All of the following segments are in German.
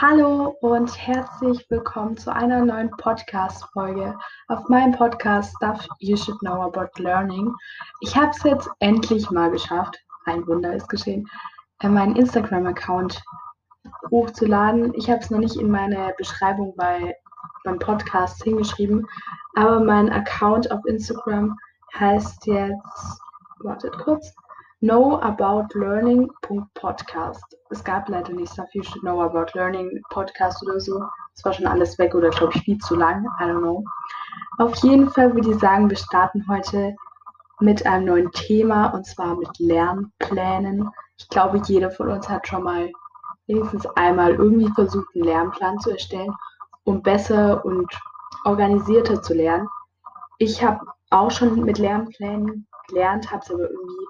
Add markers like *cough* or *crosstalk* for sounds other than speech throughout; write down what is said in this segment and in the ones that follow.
Hallo und herzlich willkommen zu einer neuen Podcast-Folge auf meinem Podcast Stuff You Should Know About Learning. Ich habe es jetzt endlich mal geschafft, ein Wunder ist geschehen, äh, meinen Instagram-Account hochzuladen. Ich habe es noch nicht in meine Beschreibung bei beim Podcast hingeschrieben, aber mein Account auf Instagram heißt jetzt, wartet kurz, knowaboutlearning.podcast. Es gab leider nicht You Should Know About Learning Podcast oder so. Es war schon alles weg oder glaube ich viel zu lang. I don't know. Auf jeden Fall würde ich sagen, wir starten heute mit einem neuen Thema und zwar mit Lernplänen. Ich glaube, jeder von uns hat schon mal wenigstens einmal irgendwie versucht, einen Lernplan zu erstellen, um besser und organisierter zu lernen. Ich habe auch schon mit Lernplänen gelernt, habe es aber irgendwie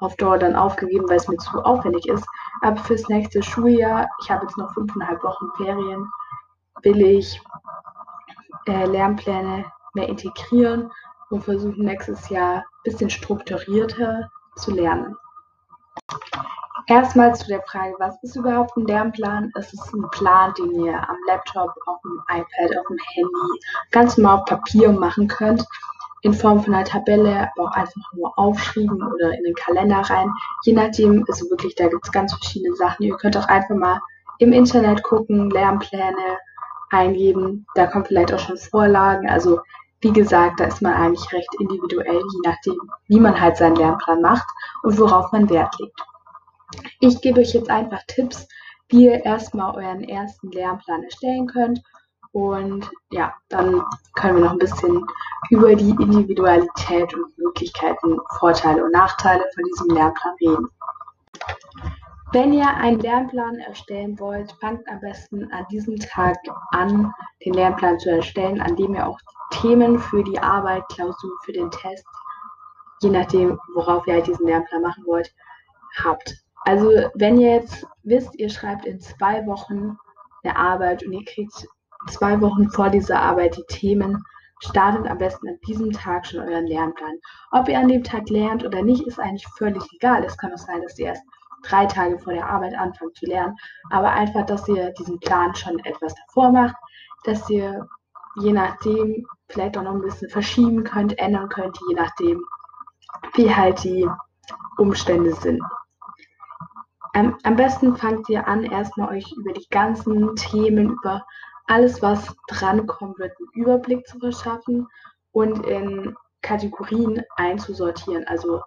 auf Dauer dann aufgegeben, weil es mir zu aufwendig ist. Aber fürs nächste Schuljahr, ich habe jetzt noch fünfeinhalb Wochen Ferien, will ich äh, Lernpläne mehr integrieren und versuchen nächstes Jahr ein bisschen strukturierter zu lernen. Erstmal zu der Frage, was ist überhaupt ein Lernplan? Es ist ein Plan, den ihr am Laptop, auf dem iPad, auf dem Handy ganz normal auf Papier machen könnt in Form von einer Tabelle, aber auch einfach nur aufschreiben oder in den Kalender rein. Je nachdem, also wirklich, da gibt es ganz verschiedene Sachen. Ihr könnt auch einfach mal im Internet gucken, Lernpläne eingeben. Da kommen vielleicht auch schon Vorlagen. Also wie gesagt, da ist man eigentlich recht individuell, je nachdem, wie man halt seinen Lernplan macht und worauf man Wert legt. Ich gebe euch jetzt einfach Tipps, wie ihr erstmal euren ersten Lernplan erstellen könnt und ja, dann können wir noch ein bisschen über die Individualität und Möglichkeiten, Vorteile und Nachteile von diesem Lernplan reden. Wenn ihr einen Lernplan erstellen wollt, fangt am besten an diesem Tag an, den Lernplan zu erstellen, an dem ihr auch Themen für die Arbeit, Klausur, für den Test, je nachdem, worauf ihr halt diesen Lernplan machen wollt, habt. Also wenn ihr jetzt wisst, ihr schreibt in zwei Wochen eine Arbeit und ihr kriegt zwei Wochen vor dieser Arbeit die Themen. Startet am besten an diesem Tag schon euren Lernplan. Ob ihr an dem Tag lernt oder nicht, ist eigentlich völlig egal. Es kann auch sein, dass ihr erst drei Tage vor der Arbeit anfangt zu lernen. Aber einfach, dass ihr diesen Plan schon etwas davor macht, dass ihr je nachdem vielleicht auch noch ein bisschen verschieben könnt, ändern könnt, je nachdem, wie halt die Umstände sind. Am, besten fangt ihr an, erstmal euch über die ganzen Themen, über alles, was drankommen wird, einen Überblick zu verschaffen und in Kategorien einzusortieren. Also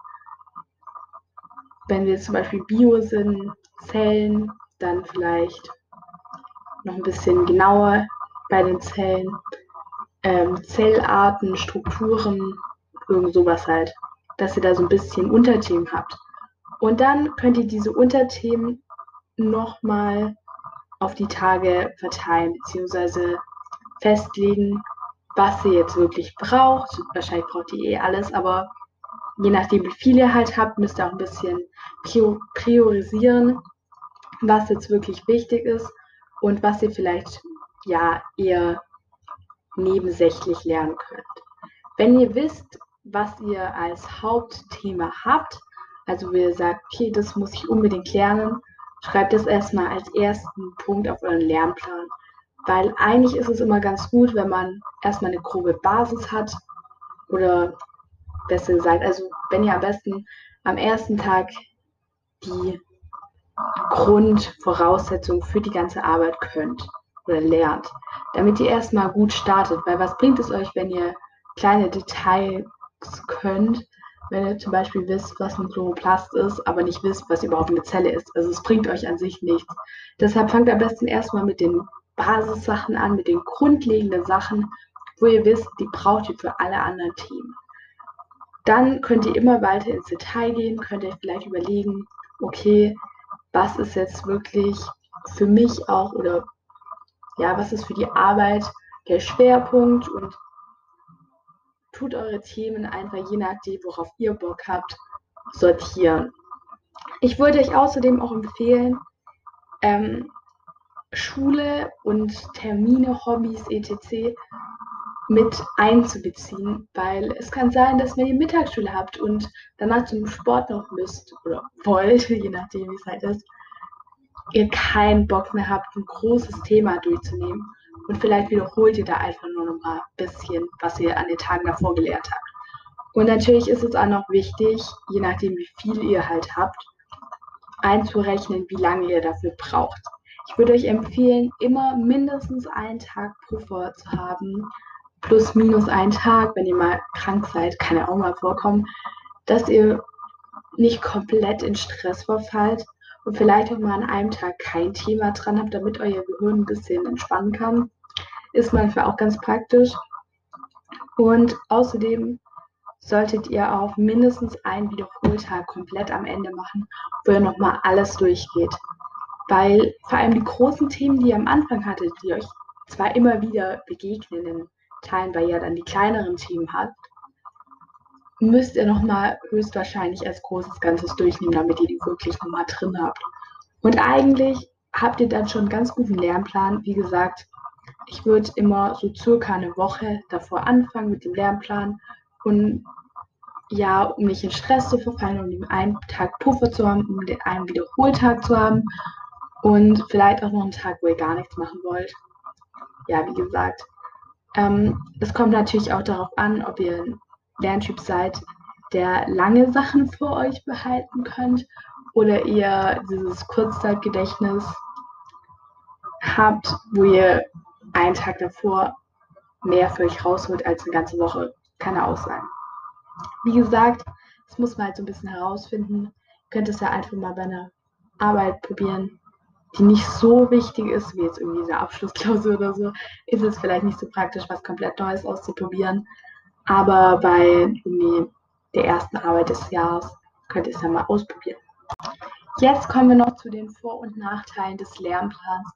wenn wir zum Beispiel Bio sind, Zellen, dann vielleicht noch ein bisschen genauer bei den Zellen, ähm, Zellarten, Strukturen, irgend sowas halt, dass ihr da so ein bisschen Unterthemen habt. Und dann könnt ihr diese Unterthemen nochmal auf die Tage verteilen, beziehungsweise festlegen, was ihr jetzt wirklich braucht. Wahrscheinlich braucht ihr eh alles, aber je nachdem, wie viel ihr halt habt, müsst ihr auch ein bisschen priorisieren, was jetzt wirklich wichtig ist und was ihr vielleicht ja eher nebensächlich lernen könnt. Wenn ihr wisst, was ihr als Hauptthema habt, also wenn ihr sagt, okay, das muss ich unbedingt lernen, schreibt es erstmal als ersten Punkt auf euren Lernplan. Weil eigentlich ist es immer ganz gut, wenn man erstmal eine grobe Basis hat. Oder besser gesagt, also wenn ihr am besten am ersten Tag die Grundvoraussetzungen für die ganze Arbeit könnt oder lernt, damit ihr erstmal gut startet. Weil was bringt es euch, wenn ihr kleine Details könnt, wenn ihr zum Beispiel wisst, was ein Chloroplast ist, aber nicht wisst, was überhaupt eine Zelle ist. Also es bringt euch an sich nichts. Deshalb fangt am besten erstmal mit den Basissachen an, mit den grundlegenden Sachen, wo ihr wisst, die braucht ihr für alle anderen Themen. Dann könnt ihr immer weiter ins Detail gehen, könnt ihr vielleicht überlegen, okay, was ist jetzt wirklich für mich auch oder ja, was ist für die Arbeit der Schwerpunkt und tut eure Themen einfach je nachdem, worauf ihr Bock habt, sortieren. Ich wollte euch außerdem auch empfehlen, ähm, Schule und Termine, Hobbys, etc. mit einzubeziehen, weil es kann sein, dass wenn ihr Mittagsschule habt und danach zum Sport noch müsst oder wollt, *laughs* je nachdem wie es halt ist, ihr keinen Bock mehr habt, ein großes Thema durchzunehmen und vielleicht wiederholt ihr da einfach nur noch mal ein bisschen, was ihr an den Tagen davor gelernt habt. Und natürlich ist es auch noch wichtig, je nachdem wie viel ihr halt habt, einzurechnen, wie lange ihr dafür braucht. Ich würde euch empfehlen, immer mindestens einen Tag Puffer zu haben, plus minus einen Tag, wenn ihr mal krank seid, kann ja auch mal vorkommen, dass ihr nicht komplett in Stress verfallt und vielleicht auch mal an einem Tag kein Thema dran habt, damit euer Gehirn ein bisschen entspannen kann. Ist manchmal auch ganz praktisch. Und außerdem solltet ihr auch mindestens einen Wiederholtag komplett am Ende machen, wo ihr nochmal alles durchgeht. Weil vor allem die großen Themen, die ihr am Anfang hattet, die euch zwar immer wieder begegnen in Teilen, weil ihr dann die kleineren Themen habt, müsst ihr nochmal höchstwahrscheinlich als großes Ganzes durchnehmen, damit ihr die wirklich nochmal drin habt. Und eigentlich habt ihr dann schon einen ganz guten Lernplan. Wie gesagt, ich würde immer so circa eine Woche davor anfangen mit dem Lernplan und ja, um nicht in Stress zu verfallen, um den einen Tag Puffer zu haben, um den einen Wiederholtag zu haben und vielleicht auch noch einen Tag, wo ihr gar nichts machen wollt. Ja, wie gesagt, ähm, es kommt natürlich auch darauf an, ob ihr ein Lerntyp seid, der lange Sachen vor euch behalten könnt oder ihr dieses Kurzzeitgedächtnis habt, wo ihr einen Tag davor mehr für euch rausholt als eine ganze Woche. Kann ja auch sein. Wie gesagt, das muss man halt so ein bisschen herausfinden. Ihr könnt es ja einfach mal bei einer Arbeit probieren, die nicht so wichtig ist, wie jetzt irgendwie diese Abschlussklausur oder so, ist es vielleicht nicht so praktisch, was komplett Neues auszuprobieren. Aber bei irgendwie der ersten Arbeit des Jahres könnt ihr es ja mal ausprobieren. Jetzt kommen wir noch zu den Vor- und Nachteilen des Lernplans.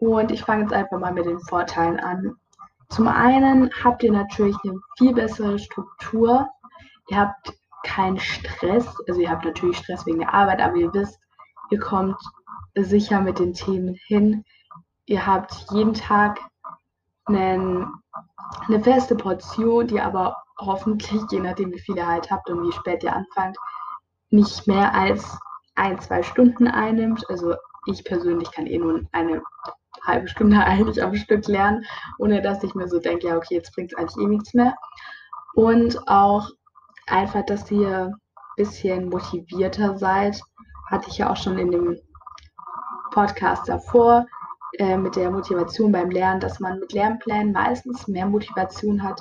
Und ich fange jetzt einfach mal mit den Vorteilen an. Zum einen habt ihr natürlich eine viel bessere Struktur. Ihr habt keinen Stress. Also ihr habt natürlich Stress wegen der Arbeit, aber ihr wisst, ihr kommt sicher mit den Themen hin. Ihr habt jeden Tag einen, eine feste Portion, die aber hoffentlich, je nachdem wie viel ihr halt habt und wie spät ihr anfangt, nicht mehr als ein, zwei Stunden einnimmt. Also ich persönlich kann eh nur eine halbe Stunde *laughs* eigentlich am Stück lernen, ohne dass ich mir so denke, ja, okay, jetzt bringt es eigentlich eh nichts mehr. Und auch einfach, dass ihr ein bisschen motivierter seid, hatte ich ja auch schon in dem Podcast davor äh, mit der Motivation beim Lernen, dass man mit Lernplänen meistens mehr Motivation hat,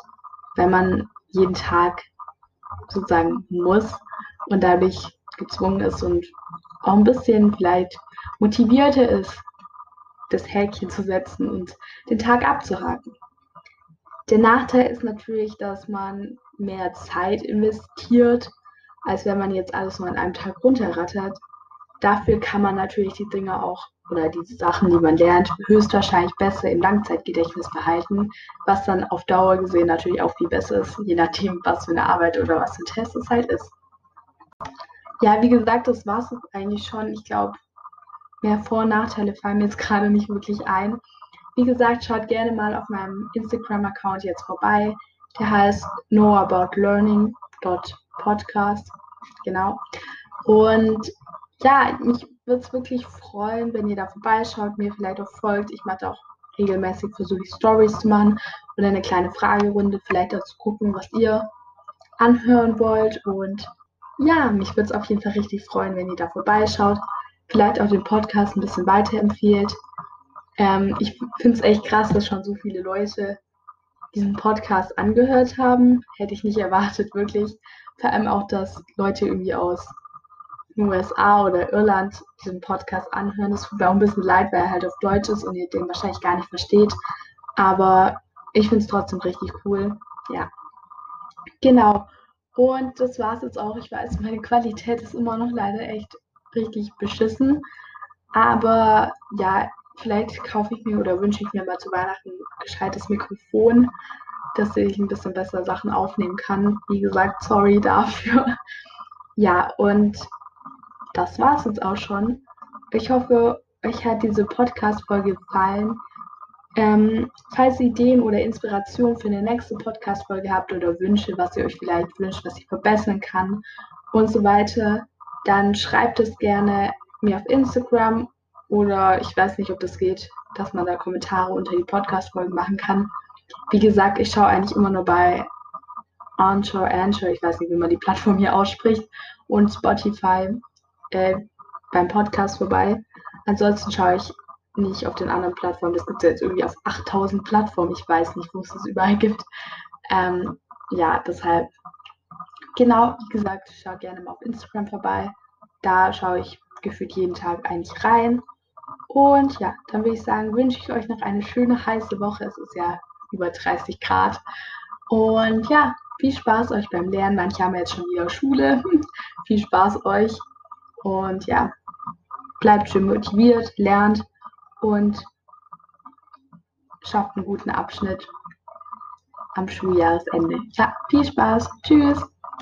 wenn man jeden Tag sozusagen muss und dadurch gezwungen ist und auch ein bisschen vielleicht motivierter ist, das Häkchen zu setzen und den Tag abzuhaken. Der Nachteil ist natürlich, dass man mehr Zeit investiert, als wenn man jetzt alles nur an einem Tag runterrattert. Dafür kann man natürlich die Dinge auch oder die Sachen, die man lernt, höchstwahrscheinlich besser im Langzeitgedächtnis behalten, was dann auf Dauer gesehen natürlich auch viel besser ist, je nachdem, was für eine Arbeit oder was für ein Test es halt ist. Ja, wie gesagt, das war es eigentlich schon. Ich glaube, mehr Vor- und Nachteile fallen mir jetzt gerade nicht wirklich ein. Wie gesagt, schaut gerne mal auf meinem Instagram-Account jetzt vorbei. Der heißt knowaboutlearning.podcast. Genau. Und ja, mich würde es wirklich freuen, wenn ihr da vorbeischaut, mir vielleicht auch folgt. Ich mache auch regelmäßig, versuche ich Stories zu machen oder eine kleine Fragerunde, vielleicht auch zu gucken, was ihr anhören wollt. Und ja, mich würde es auf jeden Fall richtig freuen, wenn ihr da vorbeischaut vielleicht auch den Podcast ein bisschen weiterempfehlt. Ähm, ich finde es echt krass, dass schon so viele Leute diesen Podcast angehört haben. Hätte ich nicht erwartet, wirklich. Vor allem auch, dass Leute irgendwie aus den USA oder Irland diesen Podcast anhören. Das tut mir auch ein bisschen leid, weil er halt auf Deutsch ist und ihr den wahrscheinlich gar nicht versteht. Aber ich finde es trotzdem richtig cool. Ja. Genau. Und das war es jetzt auch. Ich weiß, meine Qualität ist immer noch leider echt richtig beschissen. Aber ja, vielleicht kaufe ich mir oder wünsche ich mir mal zu Weihnachten ein gescheites Mikrofon, dass ich ein bisschen besser Sachen aufnehmen kann. Wie gesagt, sorry dafür. *laughs* Ja, und das war es jetzt auch schon. Ich hoffe, euch hat diese Podcast-Folge gefallen. Ähm, falls ihr Ideen oder Inspirationen für eine nächste Podcast-Folge habt oder Wünsche, was ihr euch vielleicht wünscht, was ich verbessern kann und so weiter, dann schreibt es gerne mir auf Instagram Oder ich weiß nicht, ob das geht, dass man da Kommentare unter die Podcast-Folgen machen kann. Wie gesagt, ich schaue eigentlich immer nur bei Anchor, Anchor, ich weiß nicht, wie man die Plattform hier ausspricht, und Spotify äh, beim Podcast vorbei. Ansonsten schaue ich nicht auf den anderen Plattformen. Das gibt es jetzt irgendwie auf 8000 Plattformen. Ich weiß nicht, wo es das überall gibt. Ähm, ja, deshalb, genau, wie gesagt, schau gerne mal auf Instagram vorbei. Da schaue ich gefühlt jeden Tag eigentlich rein. Und ja, dann würde ich sagen, wünsche ich euch noch eine schöne heiße Woche. Es ist ja über 30 Grad. Und ja, viel Spaß euch beim Lernen. Manche haben jetzt schon wieder Schule. *laughs* viel Spaß euch. Und ja, bleibt schön motiviert, lernt und schafft einen guten Abschnitt am Schuljahresende. Ja, viel Spaß. Tschüss.